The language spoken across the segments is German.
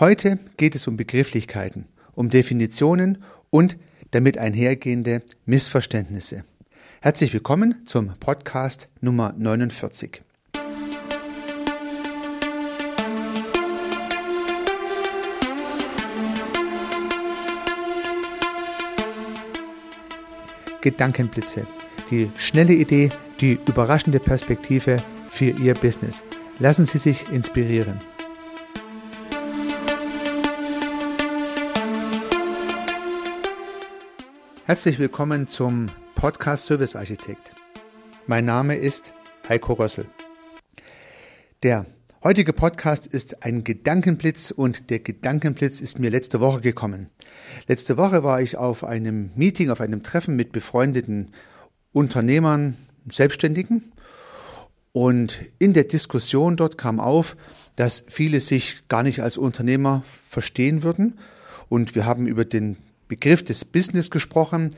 Heute geht es um Begrifflichkeiten, um Definitionen und damit einhergehende Missverständnisse. Herzlich willkommen zum Podcast Nummer 49. Gedankenblitze. Die schnelle Idee, die überraschende Perspektive für Ihr Business. Lassen Sie sich inspirieren. Herzlich willkommen zum Podcast Service Architekt. Mein Name ist Heiko Rössel. Der heutige Podcast ist ein Gedankenblitz und der Gedankenblitz ist mir letzte Woche gekommen. Letzte Woche war ich auf einem Meeting, auf einem Treffen mit befreundeten Unternehmern, Selbstständigen und in der Diskussion dort kam auf, dass viele sich gar nicht als Unternehmer verstehen würden und wir haben über den Begriff des Business gesprochen.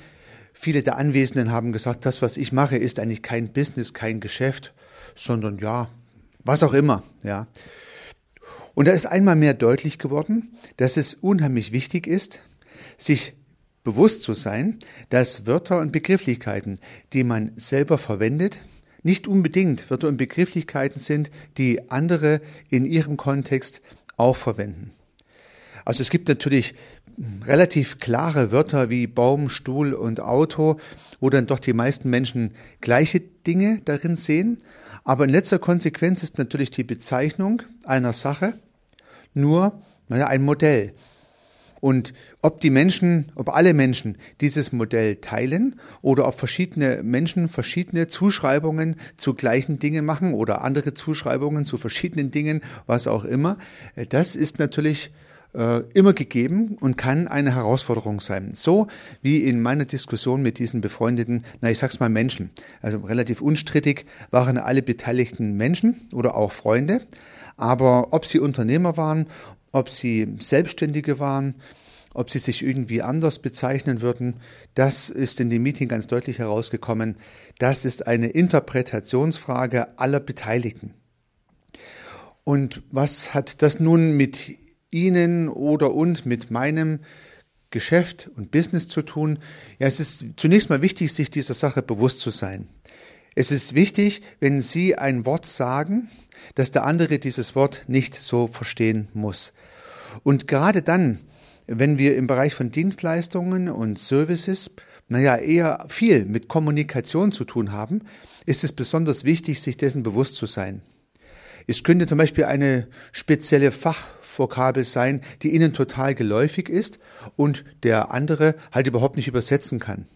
Viele der Anwesenden haben gesagt, das, was ich mache, ist eigentlich kein Business, kein Geschäft, sondern ja, was auch immer, ja. Und da ist einmal mehr deutlich geworden, dass es unheimlich wichtig ist, sich bewusst zu sein, dass Wörter und Begrifflichkeiten, die man selber verwendet, nicht unbedingt Wörter und Begrifflichkeiten sind, die andere in ihrem Kontext auch verwenden. Also es gibt natürlich relativ klare Wörter wie Baum, Stuhl und Auto, wo dann doch die meisten Menschen gleiche Dinge darin sehen. Aber in letzter Konsequenz ist natürlich die Bezeichnung einer Sache nur naja, ein Modell. Und ob die Menschen, ob alle Menschen dieses Modell teilen oder ob verschiedene Menschen verschiedene Zuschreibungen zu gleichen Dingen machen oder andere Zuschreibungen zu verschiedenen Dingen, was auch immer, das ist natürlich äh, immer gegeben und kann eine Herausforderung sein. So wie in meiner Diskussion mit diesen befreundeten, na ich sag's mal Menschen. Also relativ unstrittig waren alle beteiligten Menschen oder auch Freunde. Aber ob sie Unternehmer waren, ob sie Selbstständige waren, ob sie sich irgendwie anders bezeichnen würden, das ist in dem Meeting ganz deutlich herausgekommen. Das ist eine Interpretationsfrage aller Beteiligten. Und was hat das nun mit Ihnen oder und mit meinem Geschäft und Business zu tun? Ja, es ist zunächst mal wichtig, sich dieser Sache bewusst zu sein. Es ist wichtig, wenn Sie ein Wort sagen, dass der andere dieses Wort nicht so verstehen muss. Und gerade dann, wenn wir im Bereich von Dienstleistungen und Services, naja, eher viel mit Kommunikation zu tun haben, ist es besonders wichtig, sich dessen bewusst zu sein. Es könnte zum Beispiel eine spezielle Fachvokabel sein, die Ihnen total geläufig ist und der andere halt überhaupt nicht übersetzen kann.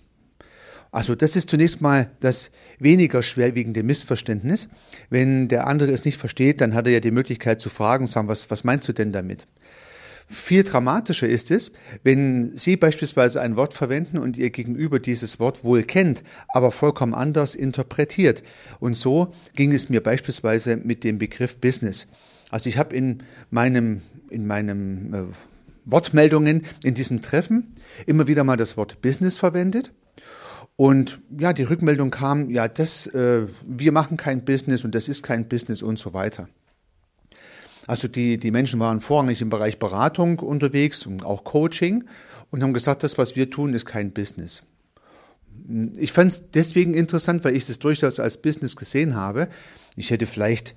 Also das ist zunächst mal das weniger schwerwiegende Missverständnis. Wenn der andere es nicht versteht, dann hat er ja die Möglichkeit zu fragen sagen, was, was meinst du denn damit? Viel dramatischer ist es, wenn Sie beispielsweise ein Wort verwenden und Ihr Gegenüber dieses Wort wohl kennt, aber vollkommen anders interpretiert. Und so ging es mir beispielsweise mit dem Begriff Business. Also ich habe in meinem, in meinem äh, Wortmeldungen in diesem Treffen immer wieder mal das Wort Business verwendet. Und ja, die Rückmeldung kam, ja, das, äh, wir machen kein Business und das ist kein Business und so weiter. Also die, die Menschen waren vorrangig im Bereich Beratung unterwegs und auch Coaching und haben gesagt, das, was wir tun, ist kein Business. Ich fand es deswegen interessant, weil ich das durchaus als Business gesehen habe. Ich hätte vielleicht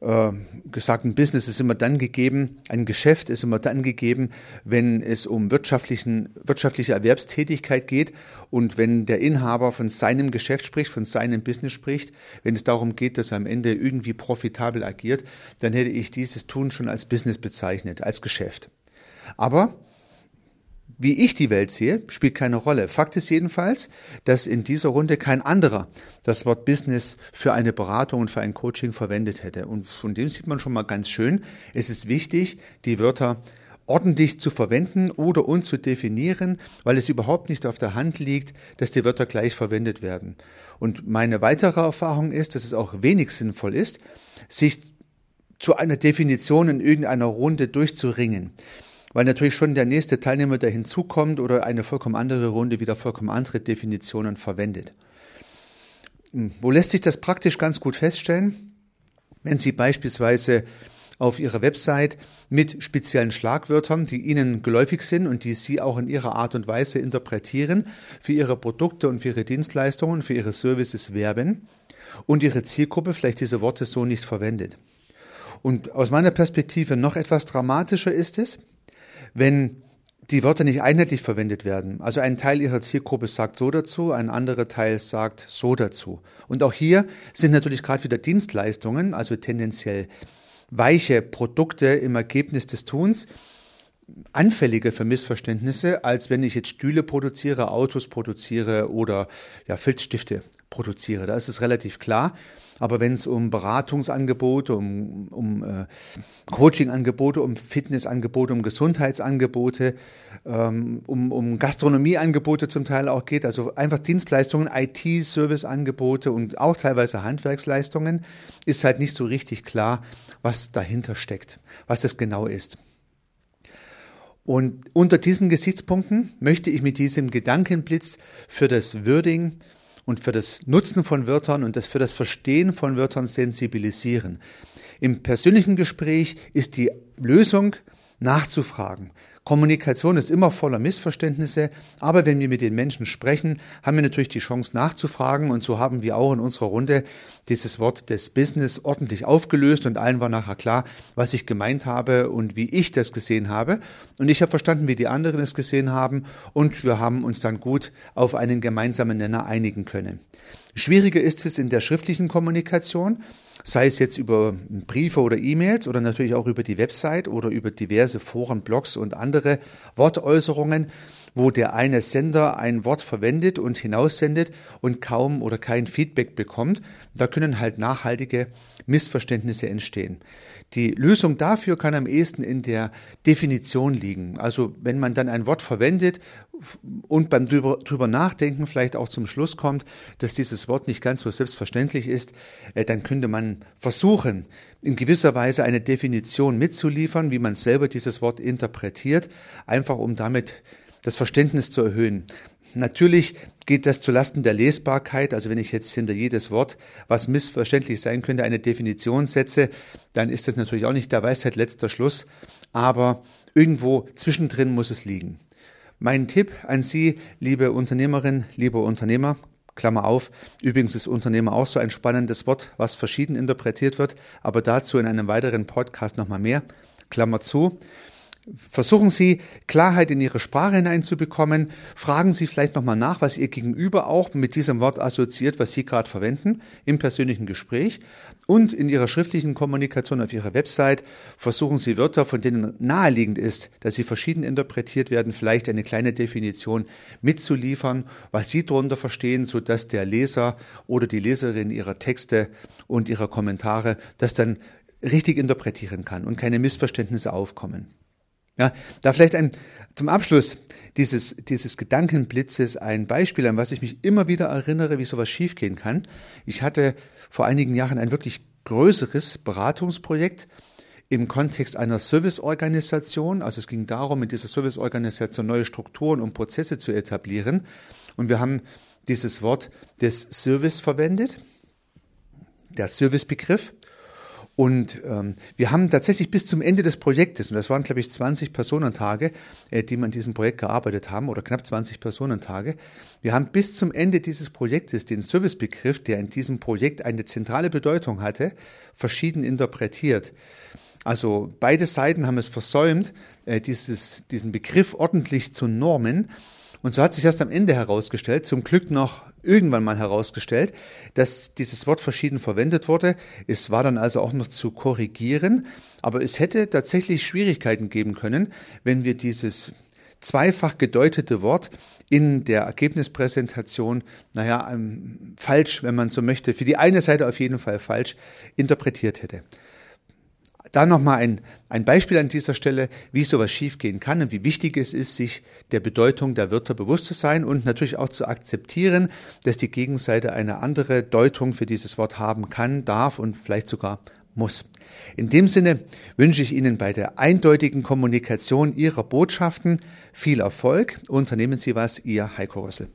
äh, gesagt, ein Business ist immer dann gegeben, ein Geschäft ist immer dann gegeben, wenn es um wirtschaftlichen, wirtschaftliche Erwerbstätigkeit geht und wenn der Inhaber von seinem Geschäft spricht, von seinem Business spricht, wenn es darum geht, dass er am Ende irgendwie profitabel agiert, dann hätte ich dieses Tun schon als Business bezeichnet, als Geschäft. Aber wie ich die Welt sehe, spielt keine Rolle. Fakt ist jedenfalls, dass in dieser Runde kein anderer das Wort Business für eine Beratung und für ein Coaching verwendet hätte. Und von dem sieht man schon mal ganz schön, es ist wichtig, die Wörter ordentlich zu verwenden oder uns zu definieren, weil es überhaupt nicht auf der Hand liegt, dass die Wörter gleich verwendet werden. Und meine weitere Erfahrung ist, dass es auch wenig sinnvoll ist, sich zu einer Definition in irgendeiner Runde durchzuringen weil natürlich schon der nächste Teilnehmer, der hinzukommt oder eine vollkommen andere Runde wieder vollkommen andere Definitionen verwendet. Hm, wo lässt sich das praktisch ganz gut feststellen? Wenn Sie beispielsweise auf Ihrer Website mit speziellen Schlagwörtern, die Ihnen geläufig sind und die Sie auch in Ihrer Art und Weise interpretieren, für Ihre Produkte und für Ihre Dienstleistungen, für Ihre Services werben und Ihre Zielgruppe vielleicht diese Worte so nicht verwendet. Und aus meiner Perspektive noch etwas dramatischer ist es, wenn die Wörter nicht einheitlich verwendet werden. Also ein Teil ihrer Zielgruppe sagt so dazu, ein anderer Teil sagt so dazu. Und auch hier sind natürlich gerade wieder Dienstleistungen, also tendenziell weiche Produkte im Ergebnis des Tuns, anfälliger für Missverständnisse, als wenn ich jetzt Stühle produziere, Autos produziere oder ja, Filzstifte produziere. Da ist es relativ klar. Aber wenn es um Beratungsangebote, um, um äh, Coachingangebote, um Fitnessangebote, um Gesundheitsangebote, ähm, um, um Gastronomieangebote zum Teil auch geht, also einfach Dienstleistungen, IT-Serviceangebote und auch teilweise Handwerksleistungen, ist halt nicht so richtig klar, was dahinter steckt, was das genau ist. Und unter diesen Gesichtspunkten möchte ich mit diesem Gedankenblitz für das Würding und für das Nutzen von Wörtern und das für das Verstehen von Wörtern sensibilisieren. Im persönlichen Gespräch ist die Lösung nachzufragen. Kommunikation ist immer voller Missverständnisse, aber wenn wir mit den Menschen sprechen, haben wir natürlich die Chance nachzufragen und so haben wir auch in unserer Runde dieses Wort des Business ordentlich aufgelöst und allen war nachher klar, was ich gemeint habe und wie ich das gesehen habe und ich habe verstanden, wie die anderen es gesehen haben und wir haben uns dann gut auf einen gemeinsamen Nenner einigen können. Schwieriger ist es in der schriftlichen Kommunikation, sei es jetzt über Briefe oder E-Mails oder natürlich auch über die Website oder über diverse Foren, Blogs und andere Wortäußerungen, wo der eine Sender ein Wort verwendet und hinaussendet und kaum oder kein Feedback bekommt. Da können halt nachhaltige Missverständnisse entstehen. Die Lösung dafür kann am ehesten in der Definition liegen. Also wenn man dann ein Wort verwendet und beim drüber, drüber nachdenken vielleicht auch zum Schluss kommt, dass dieses Wort nicht ganz so selbstverständlich ist, äh, dann könnte man versuchen, in gewisser Weise eine Definition mitzuliefern, wie man selber dieses Wort interpretiert, einfach um damit das Verständnis zu erhöhen. Natürlich geht das zulasten der Lesbarkeit. Also wenn ich jetzt hinter jedes Wort, was missverständlich sein könnte, eine Definition setze, dann ist das natürlich auch nicht der Weisheit letzter Schluss. Aber irgendwo zwischendrin muss es liegen. Mein Tipp an Sie, liebe Unternehmerin, lieber Unternehmer, Klammer auf, übrigens ist Unternehmer auch so ein spannendes Wort, was verschieden interpretiert wird, aber dazu in einem weiteren Podcast nochmal mehr, Klammer zu. Versuchen Sie, Klarheit in Ihre Sprache hineinzubekommen. Fragen Sie vielleicht nochmal nach, was Ihr Gegenüber auch mit diesem Wort assoziiert, was Sie gerade verwenden, im persönlichen Gespräch. Und in Ihrer schriftlichen Kommunikation auf Ihrer Website versuchen Sie Wörter, von denen naheliegend ist, dass sie verschieden interpretiert werden, vielleicht eine kleine Definition mitzuliefern, was Sie darunter verstehen, sodass der Leser oder die Leserin Ihrer Texte und Ihrer Kommentare das dann richtig interpretieren kann und keine Missverständnisse aufkommen. Ja, da vielleicht ein, zum Abschluss dieses, dieses Gedankenblitzes ein Beispiel, an was ich mich immer wieder erinnere, wie sowas schiefgehen kann. Ich hatte vor einigen Jahren ein wirklich größeres Beratungsprojekt im Kontext einer Serviceorganisation. Also es ging darum, in dieser Serviceorganisation neue Strukturen und Prozesse zu etablieren. Und wir haben dieses Wort des Service verwendet, der Servicebegriff. Und ähm, wir haben tatsächlich bis zum Ende des Projektes, und das waren, glaube ich, 20 Personentage, äh, die wir an diesem Projekt gearbeitet haben, oder knapp 20 Personentage, wir haben bis zum Ende dieses Projektes den Servicebegriff, der in diesem Projekt eine zentrale Bedeutung hatte, verschieden interpretiert. Also beide Seiten haben es versäumt, äh, dieses, diesen Begriff ordentlich zu normen. Und so hat sich erst am Ende herausgestellt, zum Glück noch irgendwann mal herausgestellt, dass dieses Wort verschieden verwendet wurde. Es war dann also auch noch zu korrigieren, aber es hätte tatsächlich Schwierigkeiten geben können, wenn wir dieses zweifach gedeutete Wort in der Ergebnispräsentation, naja, ähm, falsch, wenn man so möchte, für die eine Seite auf jeden Fall falsch interpretiert hätte. Da nochmal ein, ein Beispiel an dieser Stelle, wie sowas schiefgehen kann und wie wichtig es ist, sich der Bedeutung der Wörter bewusst zu sein und natürlich auch zu akzeptieren, dass die Gegenseite eine andere Deutung für dieses Wort haben kann, darf und vielleicht sogar muss. In dem Sinne wünsche ich Ihnen bei der eindeutigen Kommunikation Ihrer Botschaften viel Erfolg. Unternehmen Sie was, Ihr Heiko Rössel.